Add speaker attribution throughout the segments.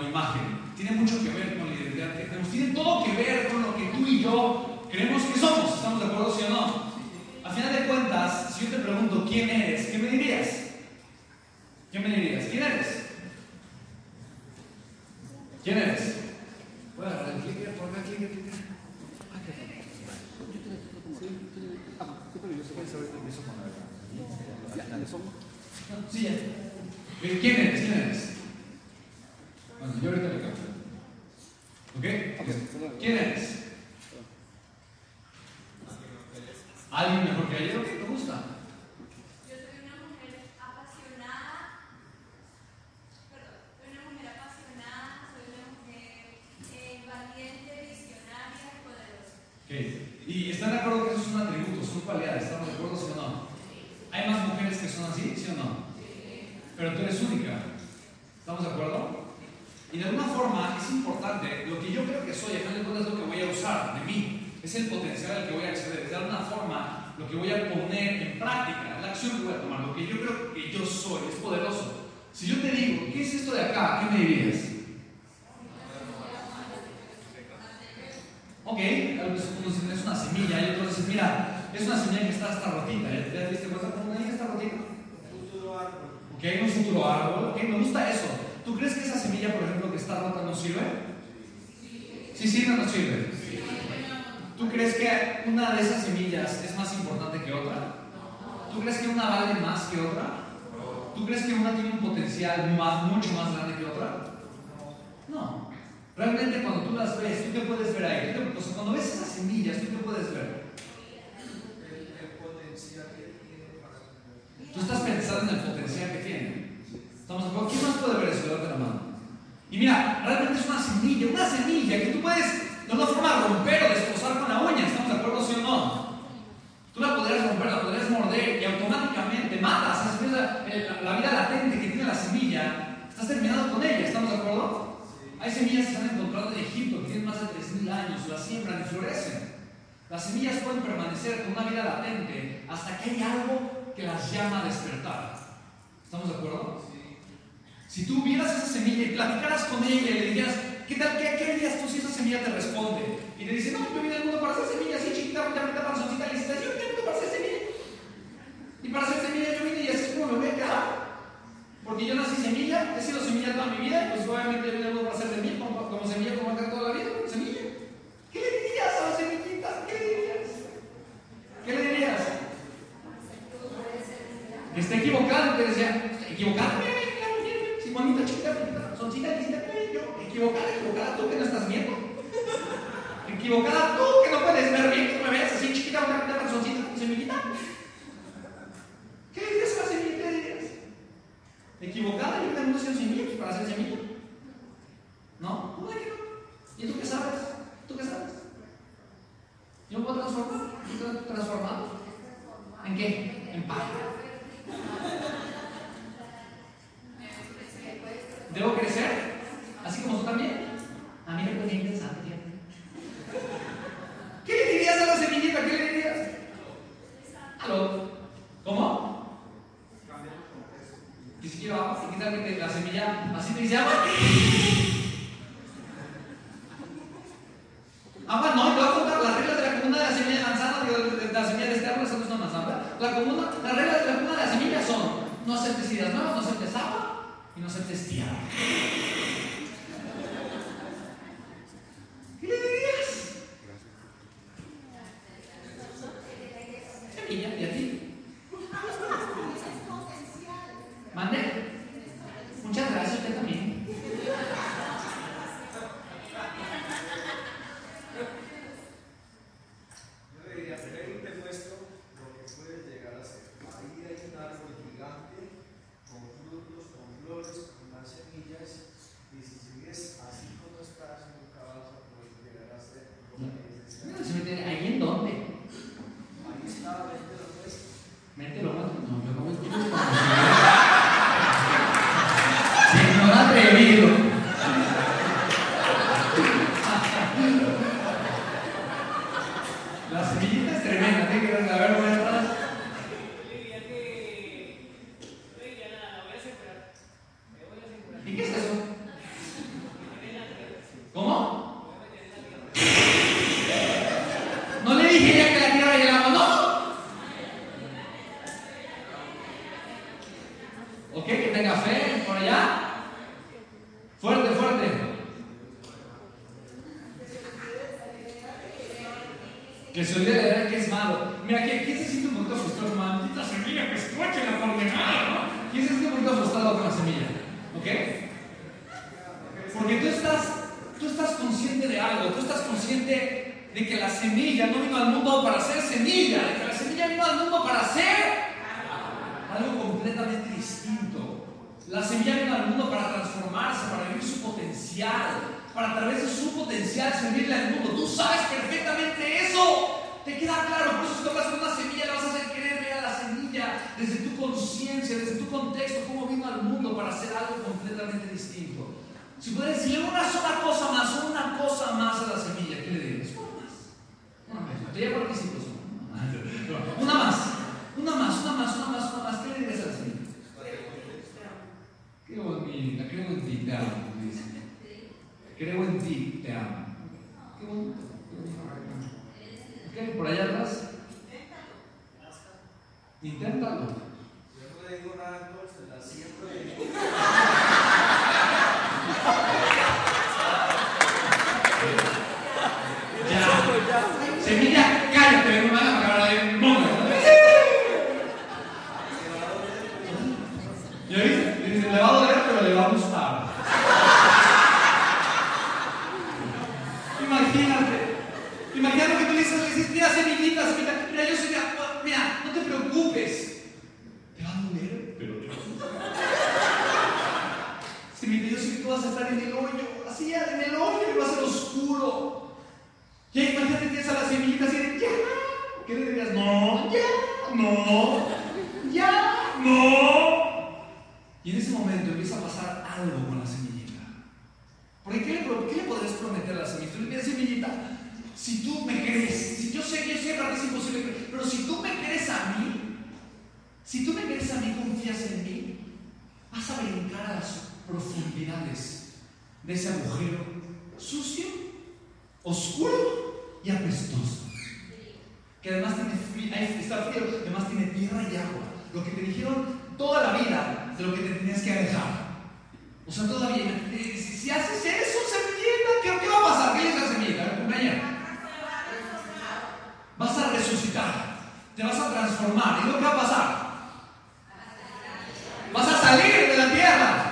Speaker 1: autoimagen, tiene mucho que ver con la identidad que tenemos, tiene todo que ver con lo que tú y yo creemos que somos. ¿Estamos de acuerdo, sí o no? A final de cuentas, si yo te pregunto quién eres, ¿qué me dirías? ¿Qué me dirías? ¿Quién eres? ¿Quién eres? Voy a agarrar el clicker, por acá, clicker, clicker. Sí, ya. Eh, ¿Quién eres? ¿Quién eres? Bueno, yo ahorita le cambio. ¿Ok? ¿Quién eres? ¿Alguien mejor que ayer? ¿O qué te gusta?
Speaker 2: Yo soy una mujer apasionada, perdón, soy una mujer apasionada, soy una mujer eh, valiente, visionaria y poderosa.
Speaker 1: Ok. ¿Y están de acuerdo que eso es un atributo, son cualidades? ¿Estamos de acuerdo, sí o no? ¿Hay más mujeres que son así, sí o no? Pero tú eres única. ¿Estamos de acuerdo? Y de alguna forma es importante, lo que yo creo que soy, a final de cuentas es lo que voy a usar de mí, es el potencial al que voy a acceder, de alguna forma lo que voy a poner en práctica, la acción que voy a tomar, lo que yo creo que yo soy, es poderoso. Si yo te digo, ¿qué es esto de acá? ¿Qué me dirías? Ok, algunos dicen es una semilla, y otros dicen, mira, es una semilla que está hasta rotita. ¿Ya te diste cuenta cómo una está rotita? Ok, un futuro árbol. Ok, me gusta eso. ¿Tú crees que esa semilla, por ejemplo, que está rota no sirve? Sí sirve o no sirve? ¿Tú crees que una de esas semillas es más importante que otra? ¿Tú crees que una vale más que otra? ¿Tú crees que una tiene un potencial más, mucho más grande que otra? No. Realmente cuando tú las ves, tú te puedes ver ahí. Te- cuando ves esas semillas, tú te puedes ver. Tú estás pensando en el potencial que tiene. ¿Estamos de acuerdo? ¿Quién la mano. Y mira, realmente es una semilla, una semilla que tú puedes de una forma romper o destrozar con la uña. ¿Estamos de acuerdo, sí o no? Tú la podrías romper, la podrías morder y automáticamente matas. Es decir, la, vida latente que tiene la semilla, estás terminando con ella. ¿Estamos de acuerdo? Hay semillas que se han encontrado en Egipto que tienen más de 3.000 años, las siembran y florecen. Las semillas pueden permanecer con una vida latente hasta que hay algo que las llama a despertar. ¿Estamos de acuerdo? Si tú vieras esa semilla y platicaras con ella y le dijeras, ¿qué tal? ¿Qué, harías tú si esa semilla te responde? Y te dice, no, yo vine al mundo para hacer semillas, así chiquita, bonita, panzoncita, lisita, yo vine al mundo para hacer semilla. Y para hacer semilla yo vine y así es como me voy a quedar. Porque yo nací semilla, he sido semilla toda mi vida, y pues obviamente yo vine al mundo para hacer semilla, como, semilla, como acá toda la vida, semilla. ¿Qué le dirías a la semillita? ¿Qué le dirías? ¿Qué le dirías? Que está equivocado, te decía, equivocado, mira, mira, mira, mira, Simonita, chiquita, chiquita, soncita, lista, yo, equivocada, equivocada, tú que no estás viendo. Equivocada tú que no puedes ver bien, que me veas así chiquita, una una personcita, semillita. ¿Qué le dirías a la semilla? ¿Qué le dirías? Equivocada, yo tengo hacer semilla pues, para hacer semilla. ¿No? ¿Cómo de que no? ¿Y tú qué sabes? ¿Tú qué sabes? ¿Yo me puedo transformar? ¿Yo te transformado? ¿En qué? En pájaro. ¿Debo crecer? ¿Así como tú también? A mí me puede interesante, fíjate. ¿Qué le dirías a la semillita? ¿Qué le dirías? ¿Aló? ¿Cómo? Que si quiero agua, y qué tal que te- la semilla así te dice agua. Agua no, y te voy a las reglas de la comuna de la semilla de manzana, de, de la semilla de este árbol, esa no es una manzana. La comuna, las reglas de la comuna de la semilla son no aceptes ideas nuevas, no aceptes agua y no aceptes tierra. ¿Qué le dirías? Semilla, ¿y a ti? ¿Mande? Muchas gracias, usted también.
Speaker 3: Yo le diría, seré un te muestro
Speaker 1: Que se olvide de ver que es malo. Mira, ¿quién se siente un poquito frustrado? Maldita semilla que escuche la condenada, ¿no? ¿Quién se siente un poquito frustrado con la semilla? ¿Ok? Porque tú estás, tú estás consciente de algo, tú estás consciente de que la semilla no vino al mundo para ser semilla, de que la semilla vino al mundo para ser algo completamente La semilla vino al mundo para transformarse, para vivir su potencial, para a través de su potencial servirle al mundo. Tú sabes perfectamente eso. Te queda claro, por si tocas una semilla le vas a hacer querer ver a la semilla desde tu conciencia, desde tu contexto, cómo vino al mundo para hacer algo completamente distinto. Si puedes decirle una sola cosa más, una cosa más a la semilla, ¿qué le dirías? Una más. Una más. Te ya participo. Una más. Una más, una más, una más, una más. ¿Qué le dirías a la semilla? Qué bonita, qué bonita. Creo en ti, te amo. Qué bonito. ¿Qué? ¿Por allá atrás? Inténtalo.
Speaker 3: Yo no le digo nada, se la siento.
Speaker 1: Ya. Semilla, cállate, no me hagas acabar ahí en mundo. ¿Ya viste? Dice, le va a doler, pero le va a gustar. Imagínate. Imagínate que tú le dices, le dices, mira, semillita, semillita, mira, yo soy, mira, no te preocupes. Te va a doler, pero te va a gustar. Semillita, yo sé que tú vas a estar en el hoyo, así, en el hoyo, y va a ser oscuro. Ya imagínate que tienes a la semillita así de, ya. ¿Qué le dirías? No, ya, no, ya, no. Y en ese momento empieza a pasar algo con la semillita. Porque ¿qué le, qué le podrías prometer a la semillita? Tú le pides, semillita, si tú me crees, si yo sé que yo sé que es imposible, pero si tú me crees a mí, si tú me crees a mí, confías en mí, vas a brincar a las profundidades de ese agujero sucio, oscuro y apestoso. Que además tiene frío, está frío, además tiene tierra y agua. Lo que te dijeron toda la vida de lo que te tenías que alejar. O sea, todavía, si, haces eso, semillita, ¿qué, ¿qué, va a pasar? ¿Qué a la semillita? A ver, compañera. Vas a resucitar, te vas a transformar. ¿Y lo que va a pasar? Vas a salir de la tierra.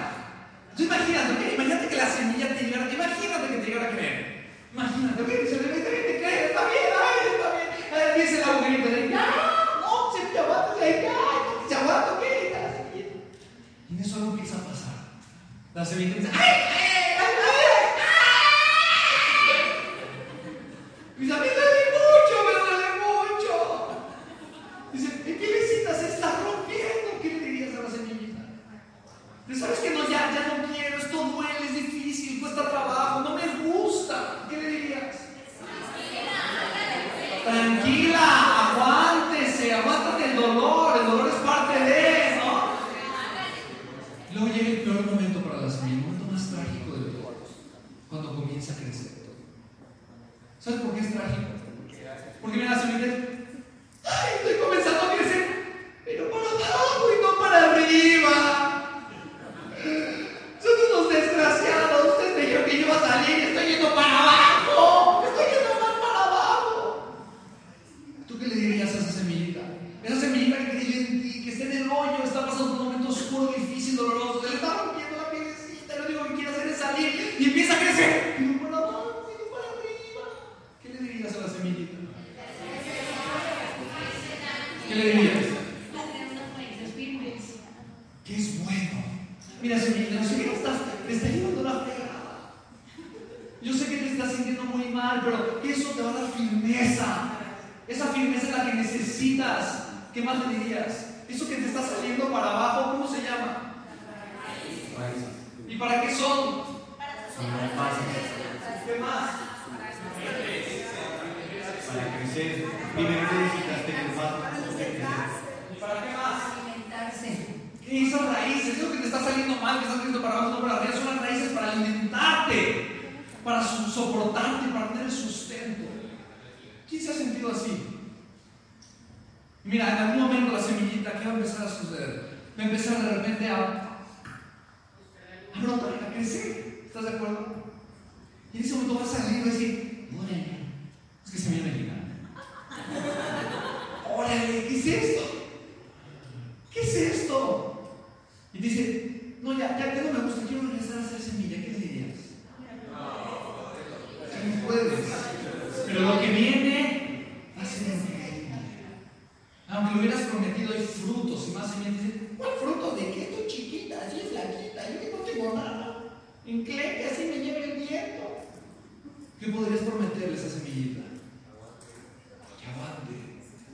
Speaker 1: Tú imagínate, ¿okay? imagínate que la semilla te llegara, imagínate que te llegara a creer. Imagínate, ¿ok? Se le mete, te cree, está bien, ay, está bien. Ahí dice el agujerito, de, ya, no, se te aguanta, ya, no, se aguanta, ¿ok? Y en eso algo empieza a pasar. La semilla dice, ¡ay, ay, ay, ay! Dice, a mí me duele mucho, me duele mucho. Dice, ¿en qué necesitas? Se está rompiendo. ¿Qué le dirías a la semillita? Dice, ¿sabes que no? Ya, ya no quiero, esto duele, es difícil, cuesta trabajo, no me gusta. ¿Qué le dirías? Tranquila, aguántese, aguántate el dolor, el dolor es parte de, ¿no? Luego llega el peor momento para la semilla, el momento más trágico de todos, cuando comienza a crecer. ¿Sabes por qué es trágico? Porque mira la semilla, ¡ay, estoy comenzando a crecer! Pero para abajo y no para arriba. Son unos desgraciados, ustedes me dijeron que yo iba a salir y estoy yendo para abajo. Estoy yendo más para abajo. ¿Tú qué le dirías a esa semillita? Esa semillita que creyó en ti, que está en el hoyo, está pasando un momento oscuro, difícil, doloroso, se le está rompiendo la pielecita, y lo único que quiere hacer es salir y empieza a crecer. Y no para abajo, y no para arriba. ¿Qué le dirías a la semillita? ¿Qué le dirías? Que es bueno. Mira, semillita, yo sé que te estás, te está llevando la fregada. Yo sé que te estás sintiendo muy mal, pero eso te va a dar firmeza. Esa firmeza es la que necesitas. ¿Qué más le dirías? Eso que te está saliendo para abajo, ¿cómo se llama? ¿Y para qué son? ¿Qué más?
Speaker 3: Para crecer. Necesitas tener más.
Speaker 1: ¿Y para qué más?
Speaker 4: alimentarse.
Speaker 1: ¿Qué esas raíces? Eso que te está saliendo mal, que estás saliendo para abajo, no para arriba, son las raíces para alimentarte, para soportarte, para tener sustento. ¿Quién se ha sentido así? Mira, en algún momento la semillita, ¿qué va a empezar a suceder? Va a empezar de repente a, a brotar, a crecer. ¿Estás de acuerdo? Y en ese momento va a salir y va a decir, órale, es que se me viene Órale, ¿qué es esto? ¿Qué es esto? Y dice, no, ya, ya tengo me gusta, quiero regresar a hacer semilla, ¿qué le dirías? Lo hubieras prometido, hay frutos y más semillas. ¿Cuál fruto de qué? Estoy chiquita, así flaquita, yo no tengo nada. Encleque, así me lleva el viento. ¿Qué podrías prometerle a esa semillita? Que aguante,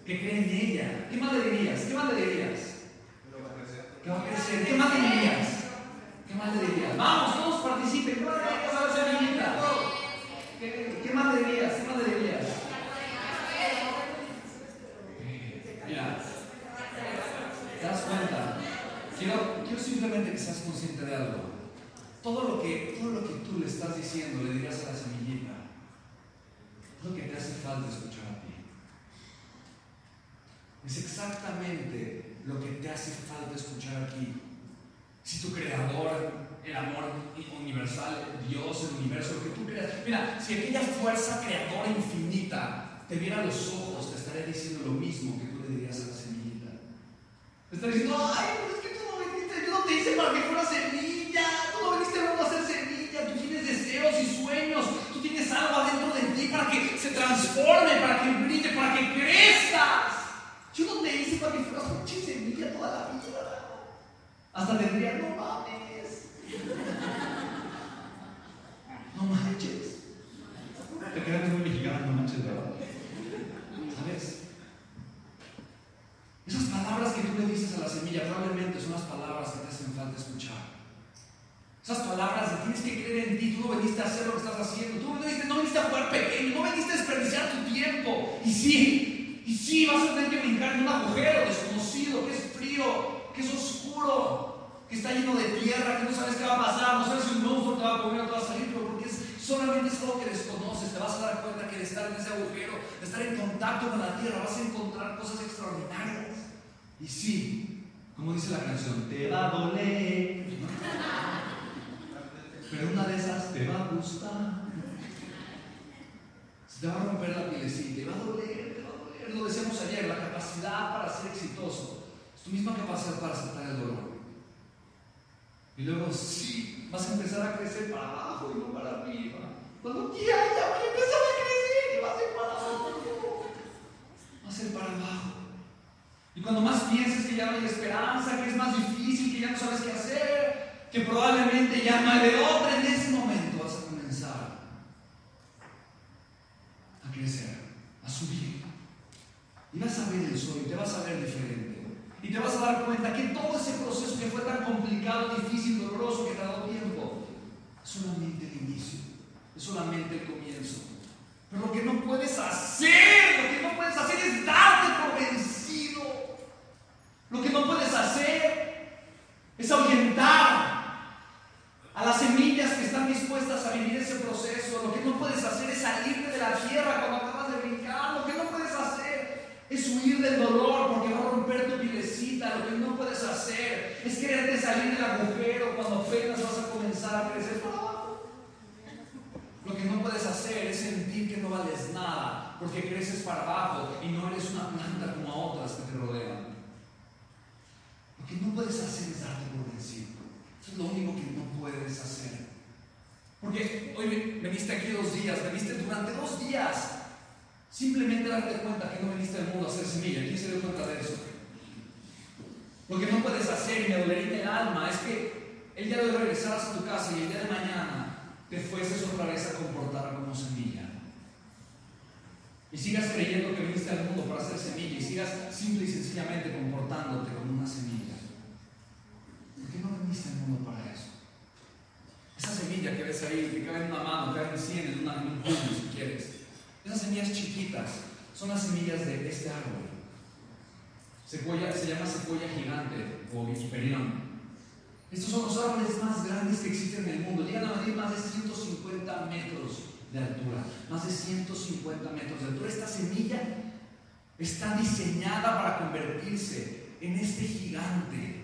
Speaker 1: que cree en ella. ¿Qué más le dirías? ¿Qué más le dirías? Que va a crecer. ¿Qué más le dirías? ¿Qué más le dirías? Vamos, todos participen. ¿Qué más le dirías a la semillita? ¿Qué, qué más le dirías? ¿Qué más le dirías? Mira, ¿te das cuenta? Quiero, quiero simplemente que seas consciente de algo. Todo lo, que, todo lo que tú le estás diciendo, le dirías a la semillita, es lo que te hace falta escuchar a ti. Es exactamente lo que te hace falta escuchar aquí. Si tu creador, el amor universal, Dios, el universo, lo que tú creas. Mira, si aquella fuerza creadora infinita te viera a los ojos, te estaría diciendo lo mismo que tú le dirías a la semillita. Te estaría diciendo, ay, pero es que tú no viniste, yo no te hice para que fuera semilla, tú no viniste a ser semilla, tú tienes deseos y sueños, tú tienes algo adentro de ti para que se transforme, para que brille, para que crezcas. Te hice para que fueras una semilla toda la vida. Hasta tendría, no mames. No manches. Te quedas muy mexicano, no manches, ¿verdad? ¿Sabes? Esas palabras que tú le dices a la semilla probablemente son las palabras que te hacen falta escuchar. Esas palabras de tienes que creer en ti, tú no veniste a hacer lo que estás haciendo, tú no viniste, no viniste a jugar pequeño, no veniste a desperdiciar tu tiempo. Y sí, y sí, vas a tener que brincar en un agujero desconocido, que es frío, que es oscuro, que está lleno de tierra, que no sabes qué va a pasar, no sabes si un monstruo te va a comer o te va a salir, pero porque es, solamente es algo que desconoces, te vas a dar cuenta que de estar en ese agujero, de estar en contacto con la tierra, vas a encontrar cosas extraordinarias. Y sí, como dice la canción, te va a doler. Pero una de esas te va a gustar. Se te va a romper la pielecita, te va a doler, te va a doler. Lo decíamos ayer, la capacidad para ser exitoso es tu misma capacidad para aceptar el dolor. Y luego sí, vas a empezar a crecer para abajo y no para arriba. Cuando ya, ya voy a empezar a crecer y va a ser para abajo. Va a ser para abajo. Y cuando más pienses que ya no hay esperanza, que es más difícil, que ya no sabes qué hacer, que probablemente ya no hay de otra, en ese momento vas a comenzar a crecer. Y vas a ver el sol y te vas a ver diferente. Y te vas a dar cuenta que todo ese proceso que fue tan complicado, difícil, doloroso, que te ha dado tiempo, es solamente el inicio, es solamente el comienzo. Pero lo que no puedes hacer, lo que no puedes hacer es darte por vencido. Lo que no puedes hacer es ahuyentar a las semillas que están dispuestas a vivir ese proceso. Lo que no puedes hacer es salirte de la tierra cuando acabas de brincar. Lo que no puedes hacer es huir del dolor porque va a romper tu pilecita. Lo que no puedes hacer es quererte salir del agujero cuando apenas vas a Lo que no puedes hacer es sentir que no vales nada porque creces para abajo y no eres una planta como otras que te rodean. Lo que no puedes hacer es darte por vencido. Eso es lo único que no puedes hacer. Porque hoy veniste aquí dos días, veniste durante dos días. Simplemente darte cuenta que no veniste al mundo a hacer semilla. ¿Quién se dio cuenta de eso? Lo que no puedes hacer, y me dolería el alma, es que el día de hoy regresaras a tu casa y el día de mañana te fueses otra vez a comportar como semilla. Y sigas creyendo que viniste al mundo para hacer semilla y sigas simple y sencillamente comportándote como una semilla. ¿Por qué no viniste al mundo para eso? Esa semilla que ves ahí, que cabe en una mano, cabe en 100, en, una, en si quieres. Esas semillas chiquitas son las semillas de este árbol. Se llama secuoya gigante o hiperión. Estos son los árboles más grandes que existen en el mundo. Llegan a medir más de 150 metros de altura. Más de 150 metros de altura. Esta semilla está diseñada para convertirse en este gigante.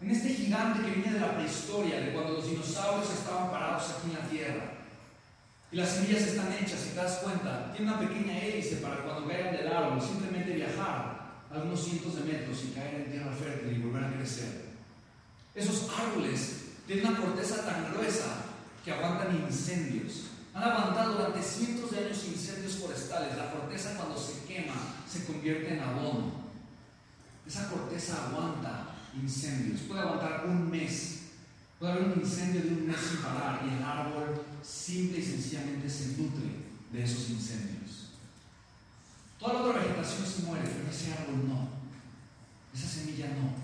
Speaker 1: En este gigante que viene de la prehistoria, de cuando los dinosaurios estaban parados aquí en la Tierra. Y las semillas están hechas, si te das cuenta, tiene una pequeña hélice para cuando caigan del árbol, simplemente viajar algunos cientos de metros y caer en tierra fértil y volver a crecer. Esos árboles tienen una corteza tan gruesa que aguantan incendios. Han aguantado durante cientos de años incendios forestales convierte en abono. Esa corteza aguanta incendios, puede aguantar un mes. Puede haber un incendio de un mes sin parar y el árbol simple y sencillamente se nutre de esos incendios. Toda la otra vegetación se muere, pero ese árbol no. Esa semilla no.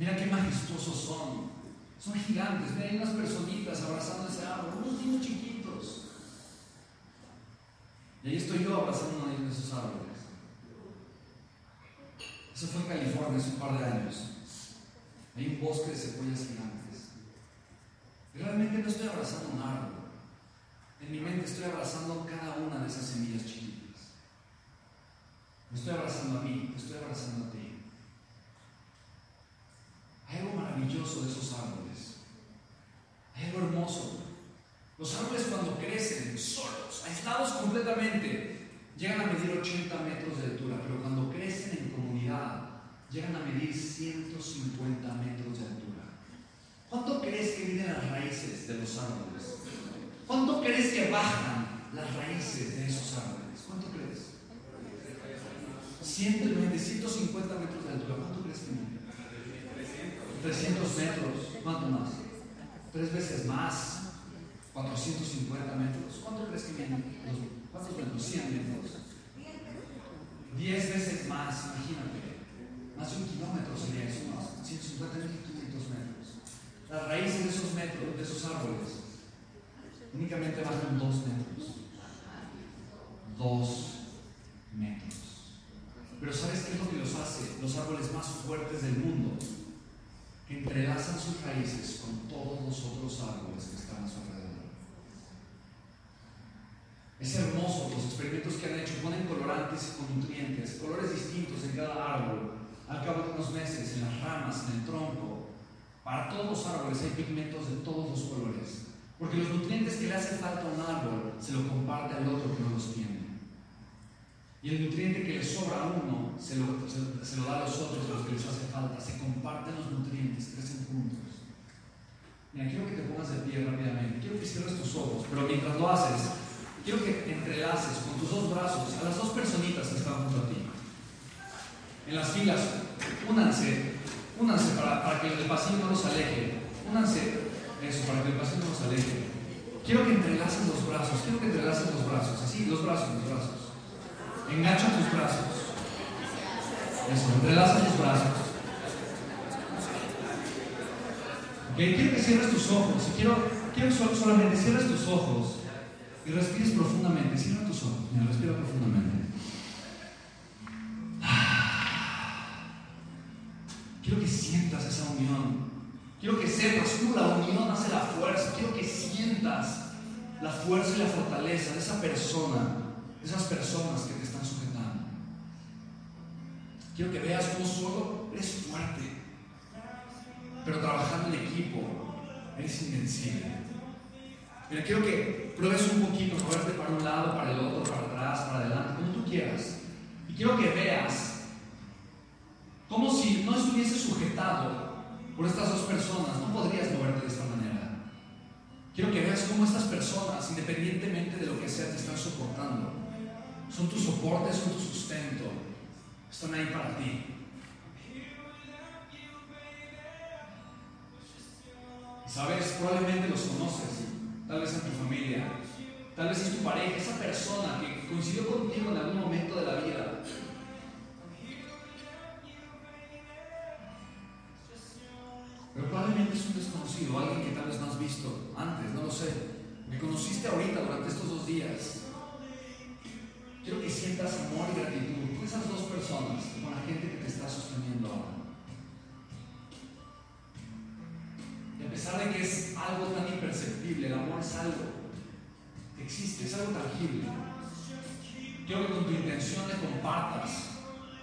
Speaker 1: Mira qué majestuosos son. Son gigantes. Mira, hay unas personitas abrazando ese árbol, unos niños chiquitos. Y ahí estoy yo abrazando uno de esos árboles. Eso fue en California hace un par de años. Hay un bosque de cebollas gigantes. Y realmente no estoy abrazando un árbol. En mi mente estoy abrazando cada una de esas semillas chiquitas. Me estoy abrazando a mí, me estoy abrazando a ti. Hay algo maravilloso de esos árboles. Hay algo hermoso. Los árboles cuando crecen solos, aislados completamente, llegan a medir 80 metros de altura, pero cuando crecen en comunidad, llegan a medir 150 metros de altura. ¿Cuánto crees que miden las raíces de los árboles? ¿Cuánto crees que bajan las raíces de esos árboles? ¿Cuánto crees? 120, 150 metros de altura. ¿Cuánto? 300 metros. ¿Cuánto más? Tres veces más. 450 metros. ¿Cuánto crees que miden? ¿Cuántos metros? 100 metros. 10 veces más, imagínate. Más de un kilómetro sería eso, unos 150 500 metros. Las raíces de esos metros, de esos árboles, únicamente bajan 2 metros. 2 metros. Pero ¿sabes qué es lo que los hace los árboles más fuertes del mundo? Entrelazan sus raíces con todos los otros árboles que están a su alrededor. Es hermoso los experimentos que han hecho, ponen colorantes con nutrientes, colores distintos en cada árbol, al cabo de unos meses, en las ramas, en el tronco. Para todos los árboles hay pigmentos de todos los colores, porque los nutrientes que le hace falta a un árbol se lo comparte al otro que no los tiene. Y el nutriente que le sobra a uno se lo, da a los otros, a los que les hace falta. Se comparten los nutrientes, crecen juntos. Mira, quiero que te pongas de pie rápidamente. Quiero que cierres tus ojos, pero mientras lo haces, quiero que entrelaces con tus dos brazos a las dos personitas que están junto a ti. En las filas, únanse, únanse para, para que el pasillo no los aleje. Únanse, eso, para que el pasillo no los aleje. Quiero que entrelaces los brazos, quiero que entrelaces los brazos, así, los brazos, los brazos. Engancha tus brazos. Eso, entrelaza tus brazos. Ok, quiero que cierres tus ojos. Quiero, quiero solamente cierres tus ojos y respires profundamente. Cierra tus ojos. Mira, respira profundamente. Quiero que sientas esa unión. Quiero que sepas tú la unión hace la fuerza. Quiero que sientas la fuerza y la fortaleza de esa persona, esas personas que te están sujetando. Quiero que veas cómo solo eres fuerte, pero trabajando en equipo eres invencible. Mira, quiero que pruebes un poquito, moverte para un lado, para el otro, para atrás, para adelante, como tú quieras. Y quiero que veas como si no estuviese sujetado por estas dos personas, no podrías moverte de esta manera. Quiero que veas cómo estas personas, independientemente de lo que sea, te están soportando. Son tu soporte, son tu sustento. Están ahí para ti. Sabes, probablemente los conoces, tal vez en tu familia, tal vez es tu pareja, esa persona que coincidió contigo en algún momento de la vida. Pero probablemente es un desconocido, alguien que tal vez no has visto antes, no lo sé. Me conociste ahorita durante estos dos días. Quiero que sientas amor y gratitud con esas dos personas, con la gente que te está sosteniendo ahora. Y a pesar de que es algo tan imperceptible, el amor es algo que existe, es algo tangible. Quiero que con tu intención le compartas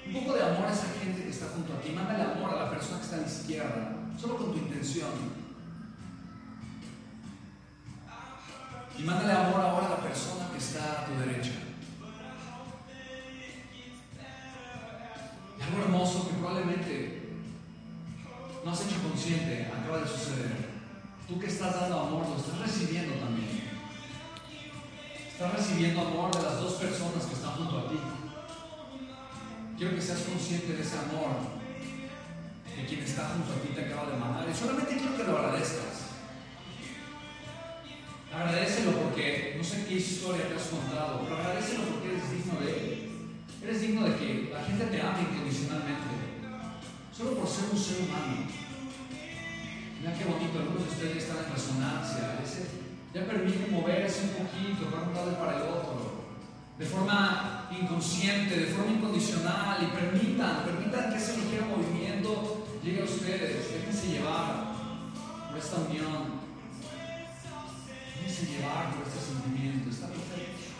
Speaker 1: un poco de amor a esa gente que está junto a ti. Mándale amor a la persona que está a la izquierda, solo con tu intención. Y mándale amor ahora a la persona que está a tu derecha. Hermoso que probablemente no has hecho consciente acaba de suceder. Tú que estás dando amor, lo estás recibiendo también. Estás recibiendo amor de las dos personas que están junto a ti. quiero que seas consciente de ese amor que quien está junto a ti te acaba de mandar. Y solamente quiero que lo agradezcas. Agradecelo porque no sé qué historia te has contado, pero agradecelo porque eres digno de él. Eres digno de que la gente te ame incondicionalmente, solo por ser un ser humano. Mira qué bonito, algunos de ustedes ya están en resonancia, ese, ya permiten moverse un poquito para un lado para el otro, de forma inconsciente, de forma incondicional, y permitan, permitan que ese ligero movimiento llegue a ustedes, déjense llevar por esta unión. Déjense llevar por este sentimiento, está perfecto.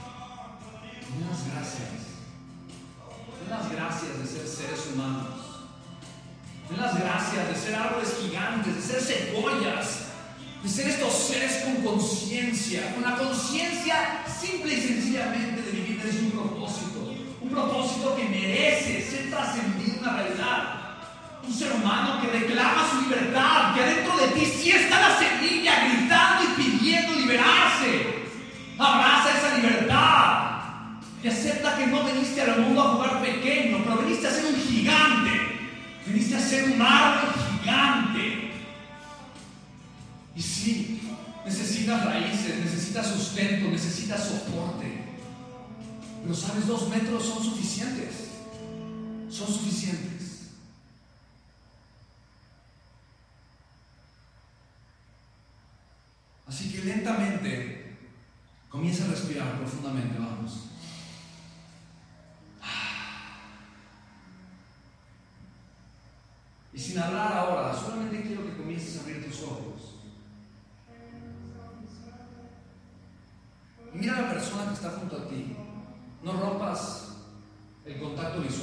Speaker 1: Las gracias. Den las gracias de ser árboles gigantes, de ser cebollas, de ser estos seres con conciencia, con la conciencia simple y sencillamente de vivir desde un propósito. Un propósito que merece ser trascendido en una realidad. Un ser humano que reclama su libertad, que adentro de ti sí está la semilla gritando y pidiendo liberarse. Abraza esa libertad y acepta que no veniste al mundo a jugar pequeño, pero veniste a. Viniste a ser un árbol gigante. Y sí, necesitas raíces, necesitas sustento, necesitas soporte. Pero sabes, dos metros son suficientes. Son suficientes. Así que lentamente comienza a respirar profundamente, vamos.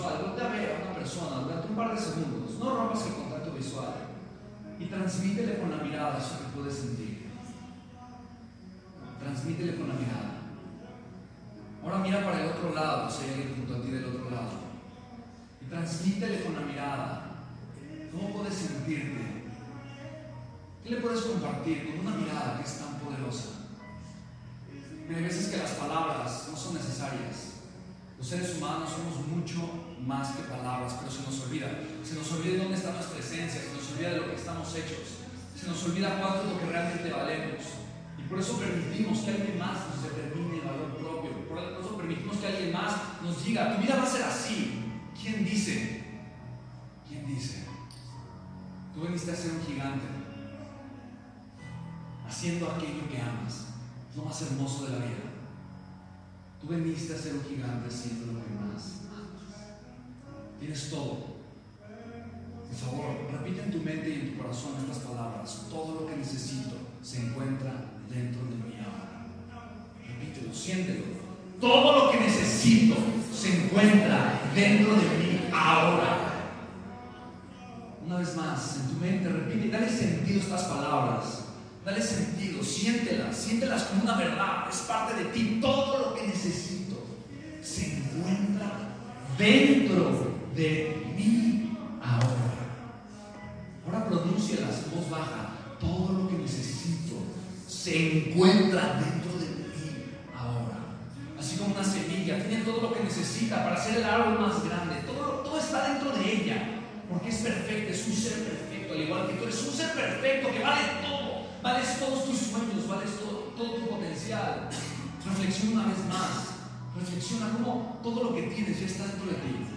Speaker 1: Visual. A ver a una persona durante un par de segundos. No rompas el contacto visual. Y transmítele con la mirada eso que puedes sentir. Transmítele con la mirada. Ahora mira para el otro lado, si hay alguien junto a ti del otro lado. Y transmítele con la mirada. ¿Cómo puedes sentirte? ¿Qué le puedes compartir con una mirada que es tan poderosa? Hay veces que las palabras no son necesarias. Los seres humanos somos mucho más que palabras, pero se nos olvida. Se nos olvida dónde está nuestra esencia, se nos olvida de lo que estamos hechos, se nos olvida cuánto es lo que realmente valemos. Y por eso permitimos que alguien más nos determine el valor propio. Por eso permitimos que alguien más nos diga, tu vida va a ser así. ¿Quién dice? ¿Quién dice? Tú veniste a ser un gigante, haciendo aquello que amas, lo más hermoso de la vida. Tú veniste a ser un gigante haciendo lo que más. Tienes todo. Por favor, repite en tu mente y en tu corazón estas palabras. Todo lo que necesito se encuentra dentro de mí ahora. Repítelo, siéntelo. Todo lo que necesito se encuentra dentro de mí ahora. Una vez más, en tu mente, repite, dale sentido a estas palabras. Dale sentido, siéntelas, siéntelas como una verdad. Es parte de ti. Todo lo que necesito se encuentra dentro de mí ahora. Ahora pronúncialas en voz baja. Todo lo que necesito se encuentra dentro de mí ahora. Así como una semilla, tiene todo lo que necesita para ser el árbol más grande. Todo, todo está dentro de ella. Porque es perfecta, es un ser perfecto, al igual que tú eres un ser perfecto que vale todo. Vales todos tus sueños, vales todo, todo tu potencial. Reflexiona una vez más. Reflexiona cómo todo lo que tienes ya está dentro de ti.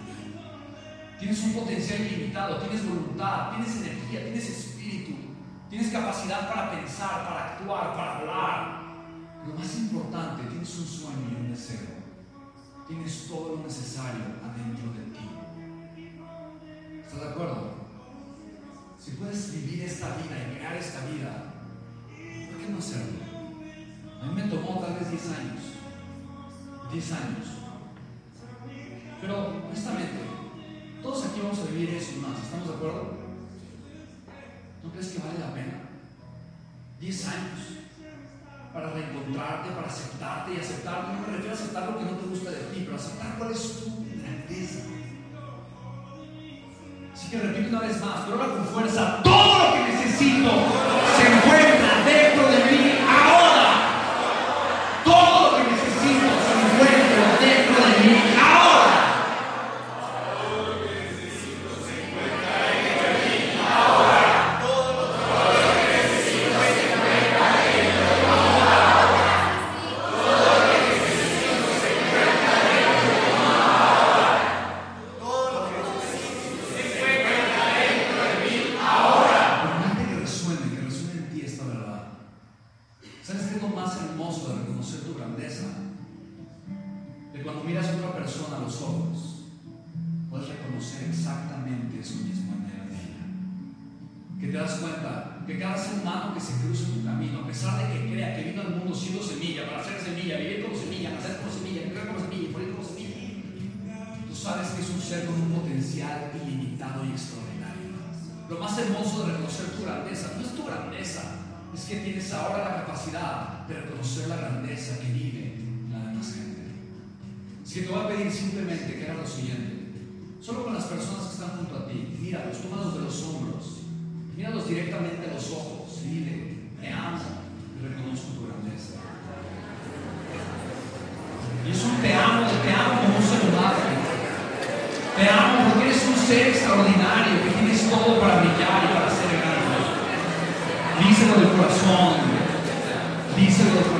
Speaker 1: Tienes un potencial ilimitado, tienes voluntad, tienes energía, tienes espíritu, tienes capacidad para pensar, para actuar, para hablar. Lo más importante, tienes un sueño y un deseo. Tienes todo lo necesario adentro de ti. ¿Estás de acuerdo? Si puedes vivir esta vida y crear esta vida, ¿por qué no hacerlo? A mí me tomó tal vez 10 años. 10 años. Pero, honestamente, todos aquí vamos a vivir eso y más. ¿Estamos de acuerdo? ¿No crees que vale la pena? 10 años para reencontrarte, para aceptarte y aceptarte. No me refiero a aceptar lo que no te gusta de ti, pero aceptar cuál es tu grandeza. Así que repito una vez más, pero ahora con fuerza, todo lo que necesito se están junto a ti, míralos, tómalos de los hombros, míralos directamente a los ojos y dile, te amo reconozco tu grandeza. Y es un te amo, te amo como un humano. Te amo porque eres un ser extraordinario, que tienes todo para brillar y para ser grande. Díselo del corazón, díselo del corazón,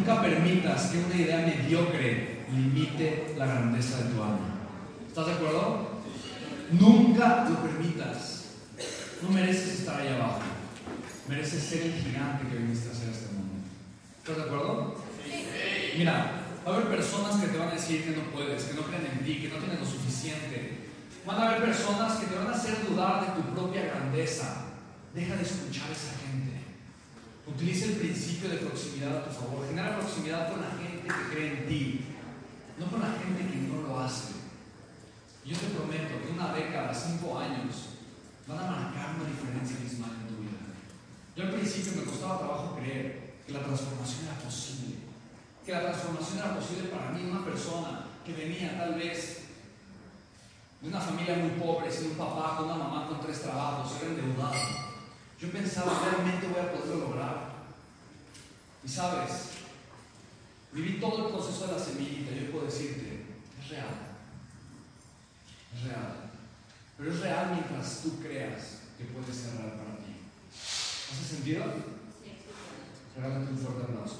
Speaker 1: nunca permitas que una idea mediocre limite la grandeza de tu alma. ¿Estás de acuerdo? Nunca lo permitas. No mereces estar ahí abajo. Mereces ser el gigante que viniste a hacer a este mundo. ¿Estás de acuerdo? Mira, va a haber personas que te van a decir que no puedes, que no creen en ti, que no tienes lo suficiente. Van a haber personas que te van a hacer dudar de tu propia grandeza. Deja de escuchar a esa gente. Utiliza el principio de proximidad a tu favor. Genera proximidad con la gente que cree en ti, no con la gente que no lo hace. Yo te prometo que una década, cinco años, van a marcar una diferencia abismal en tu vida. Yo al principio me costaba trabajo creer que la transformación era posible. Que la transformación era posible para mí, una persona que venía tal vez de una familia muy pobre, sin un papá, con una mamá con tres trabajos, era endeudado. Yo pensaba, realmente voy a poderlo lograr. Y sabes, viví todo el proceso de la semillita. Yo puedo decirte, es real. Es real. Pero es real mientras tú creas que puede ser real para ti. ¿Hace sentido? Regálate un fuerte aplauso.